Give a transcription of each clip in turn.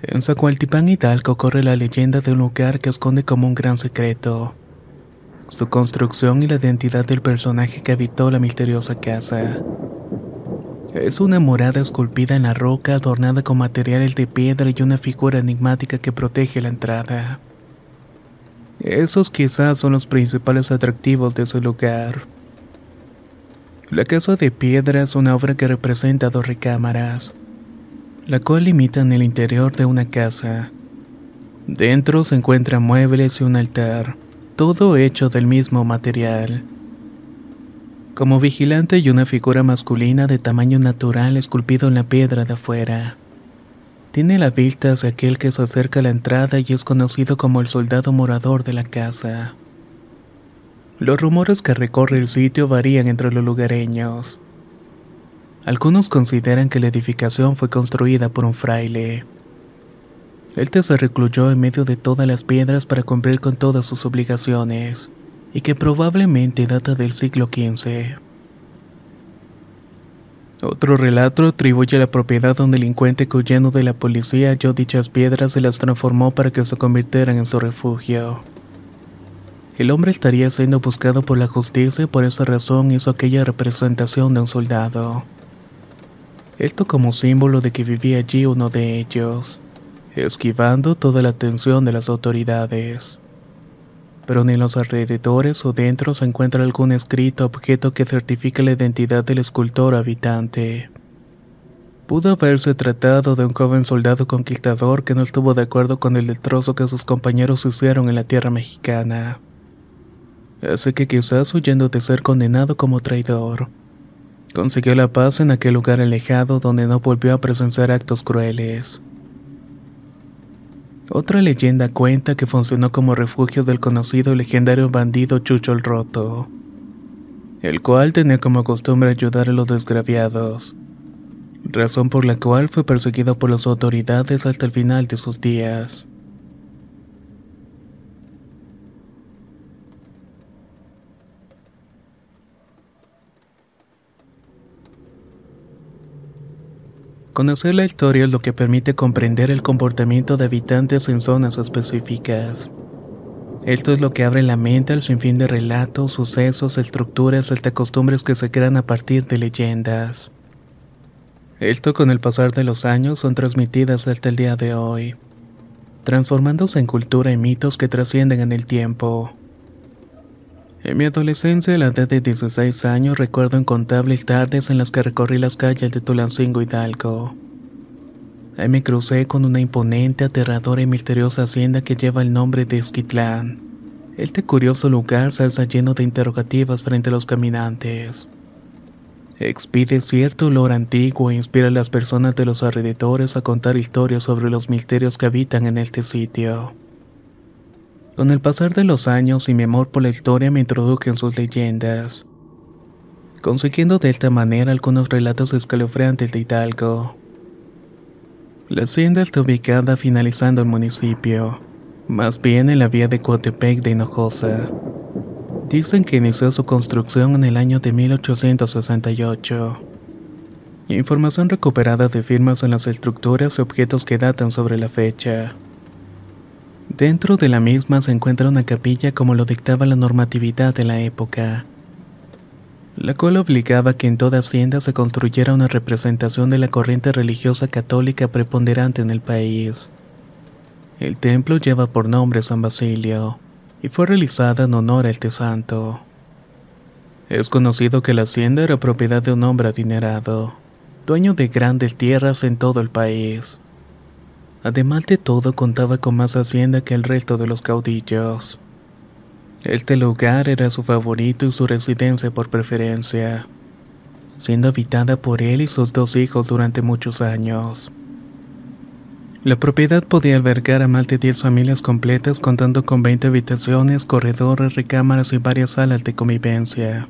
En Zacualtipán Hidalgo corre la leyenda de un lugar que esconde como un gran secreto. Su construcción y la identidad del personaje que habitó la misteriosa casa. Es una morada esculpida en la roca adornada con materiales de piedra y una figura enigmática que protege la entrada. Esos quizás son los principales atractivos de su lugar. La casa de piedra es una obra que representa dos recámaras la cual limita en el interior de una casa. Dentro se encuentran muebles y un altar, todo hecho del mismo material. Como vigilante hay una figura masculina de tamaño natural esculpido en la piedra de afuera. Tiene la vista hacia aquel que se acerca a la entrada y es conocido como el soldado morador de la casa. Los rumores que recorre el sitio varían entre los lugareños. Algunos consideran que la edificación fue construida por un fraile. Este se recluyó en medio de todas las piedras para cumplir con todas sus obligaciones, y que probablemente data del siglo XV. Otro relato atribuye la propiedad a un delincuente que huyendo de la policía halló dichas piedras y las transformó para que se convirtieran en su refugio. El hombre estaría siendo buscado por la justicia y por esa razón hizo aquella representación de un soldado. Esto como símbolo de que vivía allí uno de ellos, esquivando toda la atención de las autoridades. Pero ni en los alrededores o dentro se encuentra algún escrito objeto que certifique la identidad del escultor habitante. Pudo haberse tratado de un joven soldado conquistador que no estuvo de acuerdo con el destrozo que sus compañeros hicieron en la tierra mexicana. Así que quizás huyendo de ser condenado como traidor, Consiguió la paz en aquel lugar alejado donde no volvió a presenciar actos crueles. Otra leyenda cuenta que funcionó como refugio del conocido legendario bandido Chucho el Roto, el cual tenía como costumbre ayudar a los desgraviados, razón por la cual fue perseguido por las autoridades hasta el final de sus días. Conocer la historia es lo que permite comprender el comportamiento de habitantes en zonas específicas. Esto es lo que abre la mente al sinfín de relatos, sucesos, estructuras, hasta costumbres que se crean a partir de leyendas. Esto con el pasar de los años son transmitidas hasta el día de hoy, transformándose en cultura y mitos que trascienden en el tiempo. En mi adolescencia, a la edad de 16 años, recuerdo incontables tardes en las que recorrí las calles de Tulancingo Hidalgo. Ahí me crucé con una imponente, aterradora y misteriosa hacienda que lleva el nombre de Esquitlán. Este curioso lugar se alza lleno de interrogativas frente a los caminantes. Expide cierto olor antiguo e inspira a las personas de los alrededores a contar historias sobre los misterios que habitan en este sitio. Con el pasar de los años y mi amor por la historia me introduje en sus leyendas, consiguiendo de esta manera algunos relatos escalofriantes de Hidalgo. La hacienda está ubicada finalizando el municipio, más bien en la vía de Coatepec de Hinojosa. Dicen que inició su construcción en el año de 1868. Información recuperada de firmas en las estructuras y objetos que datan sobre la fecha. Dentro de la misma se encuentra una capilla como lo dictaba la normatividad de la época la cual obligaba que en toda hacienda se construyera una representación de la corriente religiosa católica preponderante en el país. El templo lleva por nombre San Basilio y fue realizada en honor a este santo. Es conocido que la hacienda era propiedad de un hombre adinerado, dueño de grandes tierras en todo el país. Además de todo, contaba con más hacienda que el resto de los caudillos. Este lugar era su favorito y su residencia por preferencia, siendo habitada por él y sus dos hijos durante muchos años. La propiedad podía albergar a más de 10 familias completas contando con 20 habitaciones, corredores, recámaras y varias salas de convivencia.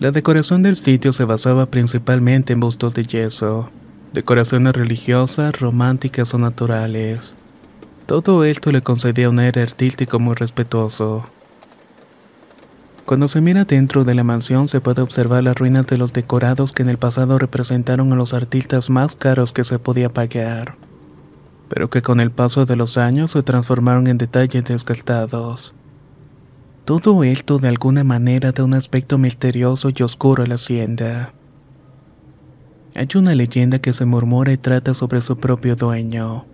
La decoración del sitio se basaba principalmente en bustos de yeso, decoraciones religiosas, románticas o naturales. Todo esto le concedía un aire artístico muy respetuoso. Cuando se mira dentro de la mansión se puede observar las ruinas de los decorados que en el pasado representaron a los artistas más caros que se podía pagar, pero que con el paso de los años se transformaron en detalles desgastados. Todo esto de alguna manera da un aspecto misterioso y oscuro a la hacienda. Hay una leyenda que se murmura y trata sobre su propio dueño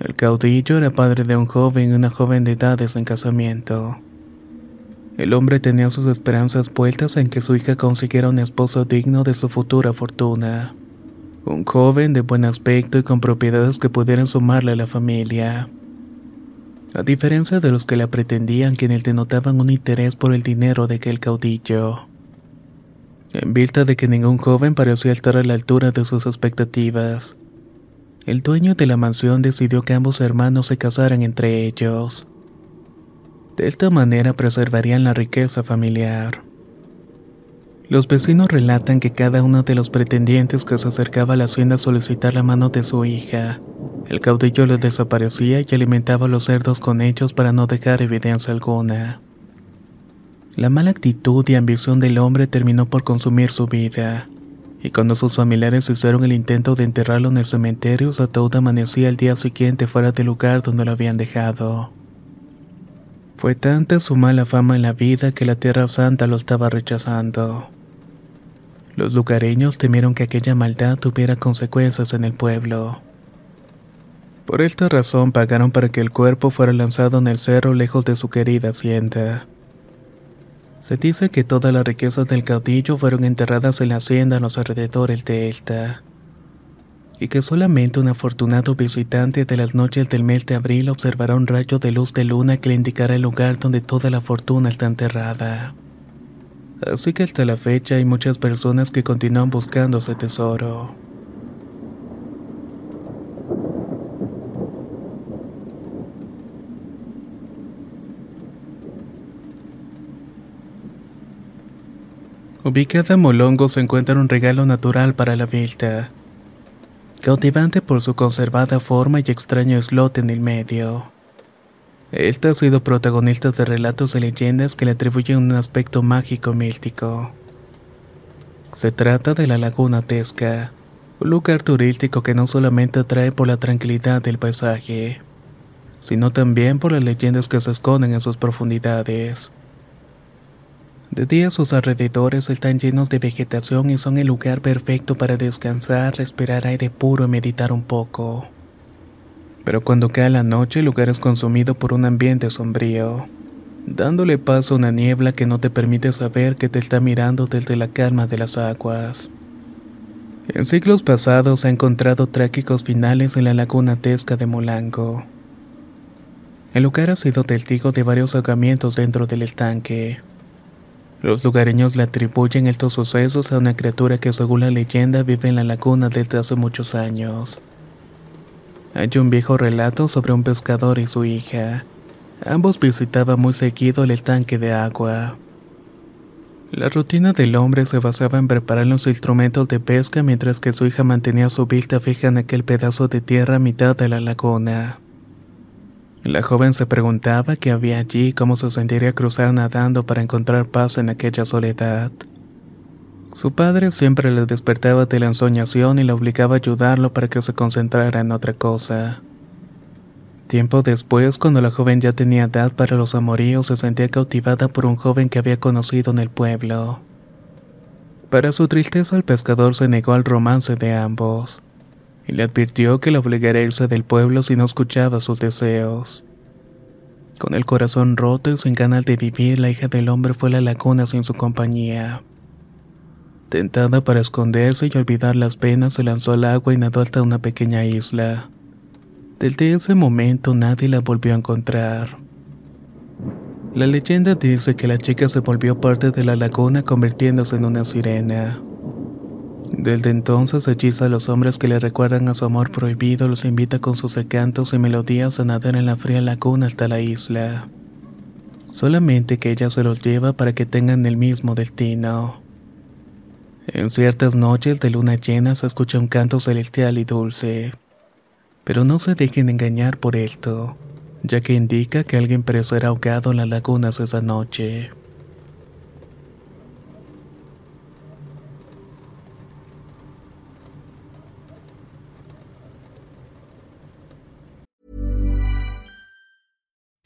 el caudillo era padre de un joven y una joven de edades en casamiento. El hombre tenía sus esperanzas puestas en que su hija consiguiera un esposo digno de su futura fortuna. Un joven de buen aspecto y con propiedades que pudieran sumarle a la familia. A diferencia de los que la pretendían, quienes denotaban un interés por el dinero de aquel caudillo. En vista de que ningún joven parecía estar a la altura de sus expectativas, el dueño de la mansión decidió que ambos hermanos se casaran entre ellos. De esta manera preservarían la riqueza familiar. Los vecinos relatan que cada uno de los pretendientes que se acercaba a la hacienda a solicitar la mano de su hija, el caudillo les desaparecía y alimentaba a los cerdos con ellos para no dejar evidencia alguna. La mala actitud y ambición del hombre terminó por consumir su vida y cuando sus familiares hicieron el intento de enterrarlo en el cementerio, su ataúd amanecía el día siguiente fuera del lugar donde lo habían dejado. Fue tanta su mala fama en la vida que la Tierra Santa lo estaba rechazando. Los lugareños temieron que aquella maldad tuviera consecuencias en el pueblo. Por esta razón pagaron para que el cuerpo fuera lanzado en el cerro lejos de su querida hacienda. Se dice que todas las riquezas del caudillo fueron enterradas en la hacienda en los alrededores de esta, y que solamente un afortunado visitante de las noches del mes de abril observará un rayo de luz de luna que le indicará el lugar donde toda la fortuna está enterrada. Así que hasta la fecha hay muchas personas que continúan buscando ese tesoro. Ubicada en Molongo se encuentra un regalo natural para la vista, cautivante por su conservada forma y extraño islote en el medio. Esta ha sido protagonista de relatos y leyendas que le atribuyen un aspecto mágico místico. Se trata de la Laguna Tesca, un lugar turístico que no solamente atrae por la tranquilidad del paisaje, sino también por las leyendas que se esconden en sus profundidades. De día sus alrededores están llenos de vegetación y son el lugar perfecto para descansar, respirar aire puro y meditar un poco. Pero cuando cae la noche el lugar es consumido por un ambiente sombrío, dándole paso a una niebla que no te permite saber que te está mirando desde la calma de las aguas. En siglos pasados se ha encontrado trágicos finales en la laguna Tesca de Molango. El lugar ha sido testigo de varios ahogamientos dentro del estanque. Los lugareños le atribuyen estos sucesos a una criatura que según la leyenda vive en la laguna desde hace muchos años. Hay un viejo relato sobre un pescador y su hija. Ambos visitaban muy seguido el estanque de agua. La rutina del hombre se basaba en preparar los instrumentos de pesca mientras que su hija mantenía su vista fija en aquel pedazo de tierra a mitad de la laguna. La joven se preguntaba qué había allí y cómo se sentiría cruzar nadando para encontrar paz en aquella soledad. Su padre siempre le despertaba de la ensoñación y le obligaba a ayudarlo para que se concentrara en otra cosa. Tiempo después, cuando la joven ya tenía edad para los amoríos, se sentía cautivada por un joven que había conocido en el pueblo. Para su tristeza, el pescador se negó al romance de ambos y le advirtió que le obligaría a irse del pueblo si no escuchaba sus deseos. Con el corazón roto y sin ganas de vivir, la hija del hombre fue a la laguna sin su compañía. Tentada para esconderse y olvidar las penas, se lanzó al agua y nadó hasta una pequeña isla. Desde ese momento nadie la volvió a encontrar. La leyenda dice que la chica se volvió parte de la laguna convirtiéndose en una sirena. Desde entonces hechiza a los hombres que le recuerdan a su amor prohibido, los invita con sus cantos y melodías a nadar en la fría laguna hasta la isla. Solamente que ella se los lleva para que tengan el mismo destino. En ciertas noches de luna llena se escucha un canto celestial y dulce. Pero no se dejen engañar por esto, ya que indica que alguien preso era ahogado en las lagunas esa noche.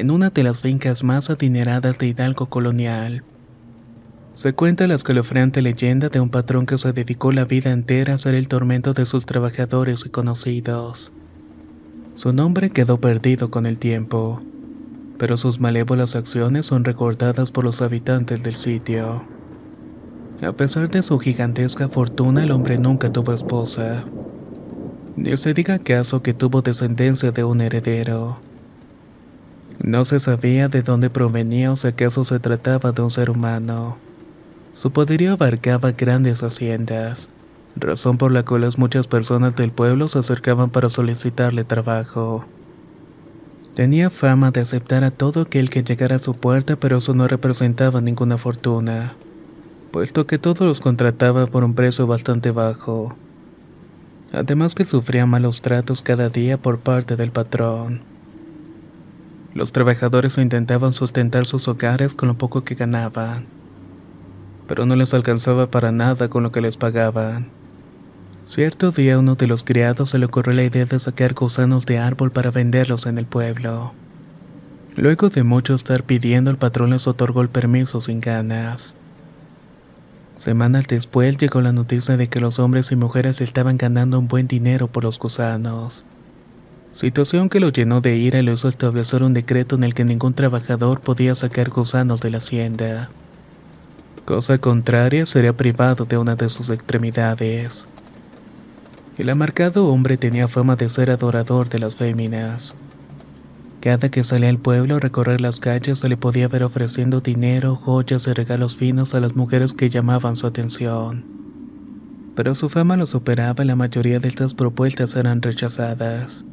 En una de las fincas más adineradas de Hidalgo colonial, se cuenta la escalofriante leyenda de un patrón que se dedicó la vida entera a ser el tormento de sus trabajadores y conocidos. Su nombre quedó perdido con el tiempo, pero sus malévolas acciones son recordadas por los habitantes del sitio. A pesar de su gigantesca fortuna, el hombre nunca tuvo esposa. Ni se diga caso que tuvo descendencia de un heredero. No se sabía de dónde provenía o si acaso se trataba de un ser humano. Su poderío abarcaba grandes haciendas, razón por la cual muchas personas del pueblo se acercaban para solicitarle trabajo. Tenía fama de aceptar a todo aquel que llegara a su puerta, pero eso no representaba ninguna fortuna, puesto que todos los contrataba por un precio bastante bajo. Además que sufría malos tratos cada día por parte del patrón. Los trabajadores intentaban sustentar sus hogares con lo poco que ganaban, pero no les alcanzaba para nada con lo que les pagaban. Cierto día uno de los criados se le ocurrió la idea de sacar gusanos de árbol para venderlos en el pueblo. Luego de mucho estar pidiendo, el patrón les otorgó el permiso sin ganas. Semanas después llegó la noticia de que los hombres y mujeres estaban ganando un buen dinero por los gusanos. Situación que lo llenó de ira y lo hizo establecer un decreto en el que ningún trabajador podía sacar gusanos de la hacienda. Cosa contraria, sería privado de una de sus extremidades. El amargado hombre tenía fama de ser adorador de las féminas. Cada que salía al pueblo a recorrer las calles se le podía ver ofreciendo dinero, joyas y regalos finos a las mujeres que llamaban su atención. Pero su fama lo superaba y la mayoría de estas propuestas eran rechazadas.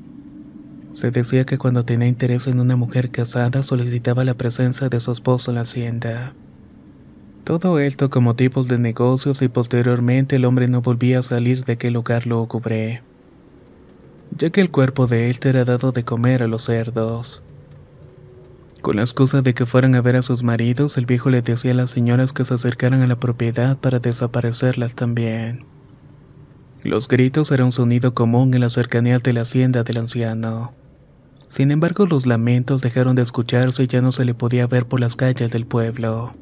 Se decía que cuando tenía interés en una mujer casada solicitaba la presencia de su esposo en la hacienda. Todo esto como tipos de negocios y posteriormente el hombre no volvía a salir de aquel lugar lúgubre, ya que el cuerpo de él era dado de comer a los cerdos. Con la excusa de que fueran a ver a sus maridos, el viejo le decía a las señoras que se acercaran a la propiedad para desaparecerlas también. Los gritos eran un sonido común en las cercanías de la hacienda del anciano. Sin embargo, los lamentos dejaron de escucharse y ya no se le podía ver por las calles del pueblo.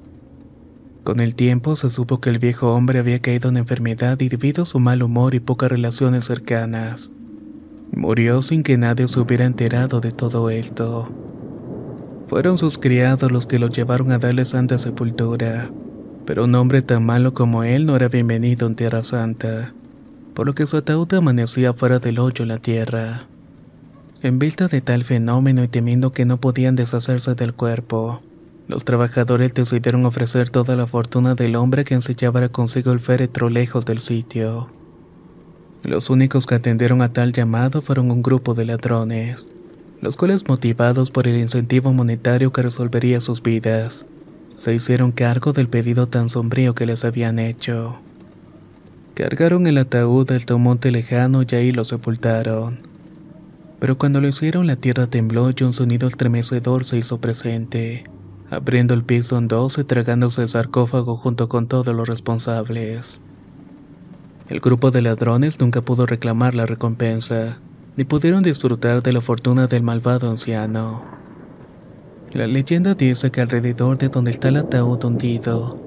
Con el tiempo se supo que el viejo hombre había caído en enfermedad y debido a su mal humor y pocas relaciones cercanas. Murió sin que nadie se hubiera enterado de todo esto. Fueron sus criados los que lo llevaron a darle santa sepultura, pero un hombre tan malo como él no era bienvenido en Tierra Santa, por lo que su ataúd amanecía fuera del hoyo en la tierra. En vista de tal fenómeno y temiendo que no podían deshacerse del cuerpo, los trabajadores decidieron ofrecer toda la fortuna del hombre que llevara consigo el féretro lejos del sitio. Los únicos que atendieron a tal llamado fueron un grupo de ladrones, los cuales motivados por el incentivo monetario que resolvería sus vidas, se hicieron cargo del pedido tan sombrío que les habían hecho. Cargaron el ataúd hasta un monte lejano y ahí lo sepultaron. Pero cuando lo hicieron la tierra tembló y un sonido estremecedor se hizo presente abriendo el piso en dos y tragándose el sarcófago junto con todos los responsables. El grupo de ladrones nunca pudo reclamar la recompensa, ni pudieron disfrutar de la fortuna del malvado anciano. La leyenda dice que alrededor de donde está el ataúd hundido,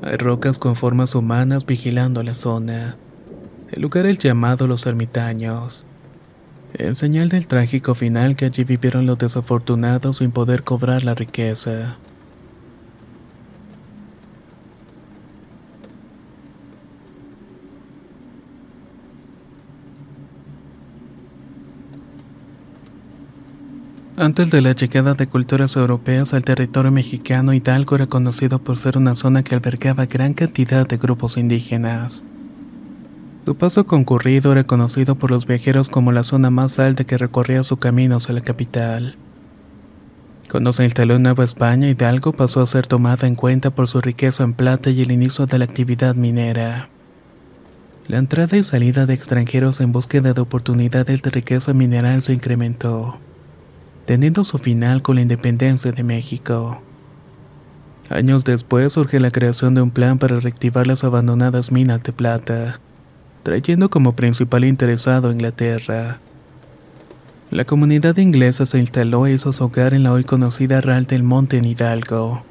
hay rocas con formas humanas vigilando la zona. El lugar es llamado Los Ermitaños en señal del trágico final que allí vivieron los desafortunados sin poder cobrar la riqueza. Antes de la llegada de culturas europeas al territorio mexicano, Hidalgo era conocido por ser una zona que albergaba gran cantidad de grupos indígenas. Su paso concurrido era conocido por los viajeros como la zona más alta que recorría su camino hacia la capital. Cuando se instaló en Nueva España, Hidalgo pasó a ser tomada en cuenta por su riqueza en plata y el inicio de la actividad minera. La entrada y salida de extranjeros en búsqueda de oportunidades de riqueza mineral se incrementó, teniendo su final con la independencia de México. Años después surge la creación de un plan para reactivar las abandonadas minas de plata trayendo como principal interesado a Inglaterra. La comunidad inglesa se instaló e hizo su hogar en la hoy conocida Real del Monte en Hidalgo.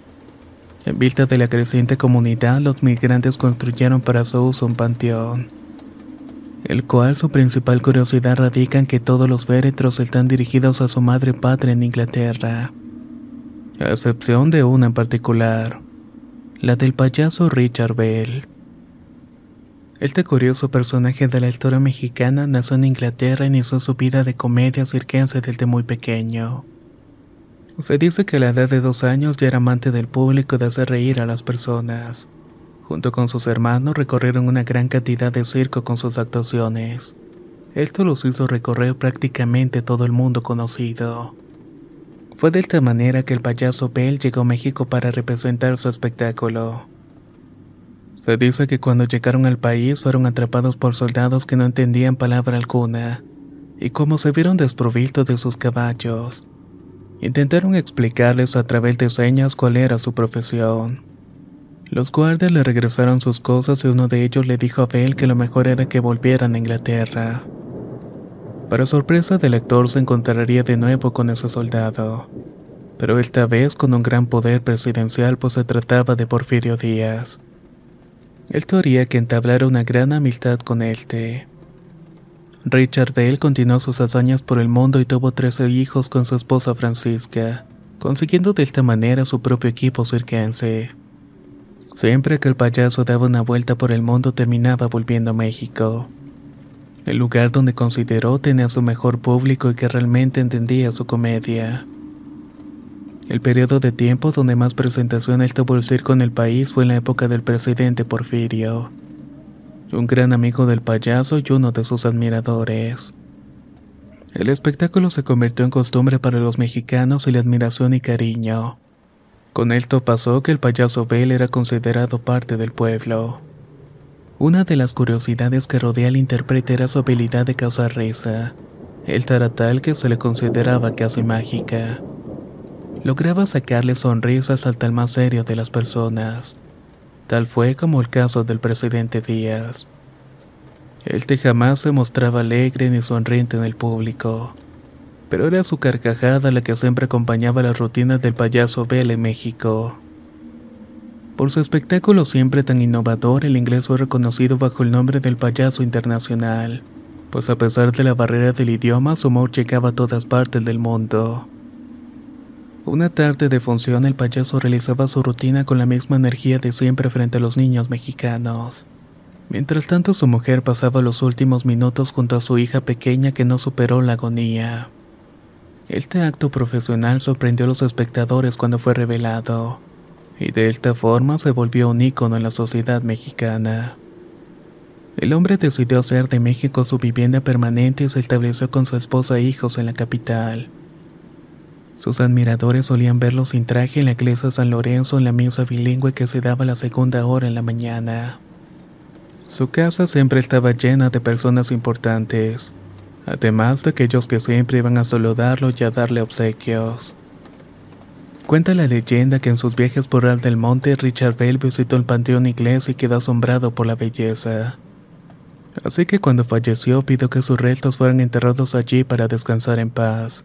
En vista de la creciente comunidad, los migrantes construyeron para su uso un panteón, el cual su principal curiosidad radica en que todos los féretros están dirigidos a su madre patria en Inglaterra, a excepción de una en particular, la del payaso Richard Bell. Este curioso personaje de la historia mexicana nació en Inglaterra y inició su vida de comedia circense desde muy pequeño. Se dice que a la edad de dos años ya era amante del público y de hacer reír a las personas. Junto con sus hermanos recorrieron una gran cantidad de circo con sus actuaciones. Esto los hizo recorrer prácticamente todo el mundo conocido. Fue de esta manera que el payaso Bell llegó a México para representar su espectáculo. Se dice que cuando llegaron al país fueron atrapados por soldados que no entendían palabra alguna, y como se vieron desprovistos de sus caballos, intentaron explicarles a través de señas cuál era su profesión. Los guardias le regresaron sus cosas y uno de ellos le dijo a Bell que lo mejor era que volvieran a Inglaterra. Para sorpresa del lector se encontraría de nuevo con ese soldado, pero esta vez con un gran poder presidencial pues se trataba de Porfirio Díaz. Él teoría que entablara una gran amistad con este. Richard Bell continuó sus hazañas por el mundo y tuvo 13 hijos con su esposa Francisca, consiguiendo de esta manera su propio equipo circense. Siempre que el payaso daba una vuelta por el mundo terminaba volviendo a México, el lugar donde consideró tenía su mejor público y que realmente entendía su comedia. El periodo de tiempo donde más presentaciones tuvo el circo en el país fue en la época del presidente Porfirio, un gran amigo del payaso y uno de sus admiradores. El espectáculo se convirtió en costumbre para los mexicanos y la admiración y cariño. Con esto pasó que el payaso Bell era considerado parte del pueblo. Una de las curiosidades que rodea al intérprete era su habilidad de causar risa. Él era tal que se le consideraba casi mágica lograba sacarle sonrisas al tal más serio de las personas. Tal fue como el caso del presidente Díaz. Este jamás se mostraba alegre ni sonriente en el público, pero era su carcajada la que siempre acompañaba las rutinas del payaso Bell en México. Por su espectáculo siempre tan innovador, el inglés fue reconocido bajo el nombre del payaso internacional, pues a pesar de la barrera del idioma, su humor llegaba a todas partes del mundo. Una tarde de función, el payaso realizaba su rutina con la misma energía de siempre frente a los niños mexicanos. Mientras tanto, su mujer pasaba los últimos minutos junto a su hija pequeña que no superó la agonía. Este acto profesional sorprendió a los espectadores cuando fue revelado, y de esta forma se volvió un ícono en la sociedad mexicana. El hombre decidió hacer de México su vivienda permanente y se estableció con su esposa e hijos en la capital. Sus admiradores solían verlo sin traje en la iglesia San Lorenzo en la misa bilingüe que se daba a la segunda hora en la mañana. Su casa siempre estaba llena de personas importantes, además de aquellos que siempre iban a saludarlo y a darle obsequios. Cuenta la leyenda que en sus viajes por Real del Monte, Richard Bell visitó el panteón inglés y quedó asombrado por la belleza. Así que cuando falleció pidió que sus restos fueran enterrados allí para descansar en paz.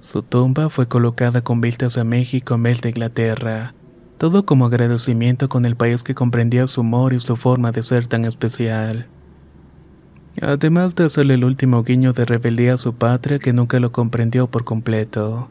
Su tumba fue colocada con vistas a México en vez de Inglaterra, todo como agradecimiento con el país que comprendía su humor y su forma de ser tan especial. Además de hacerle el último guiño de rebeldía a su patria que nunca lo comprendió por completo.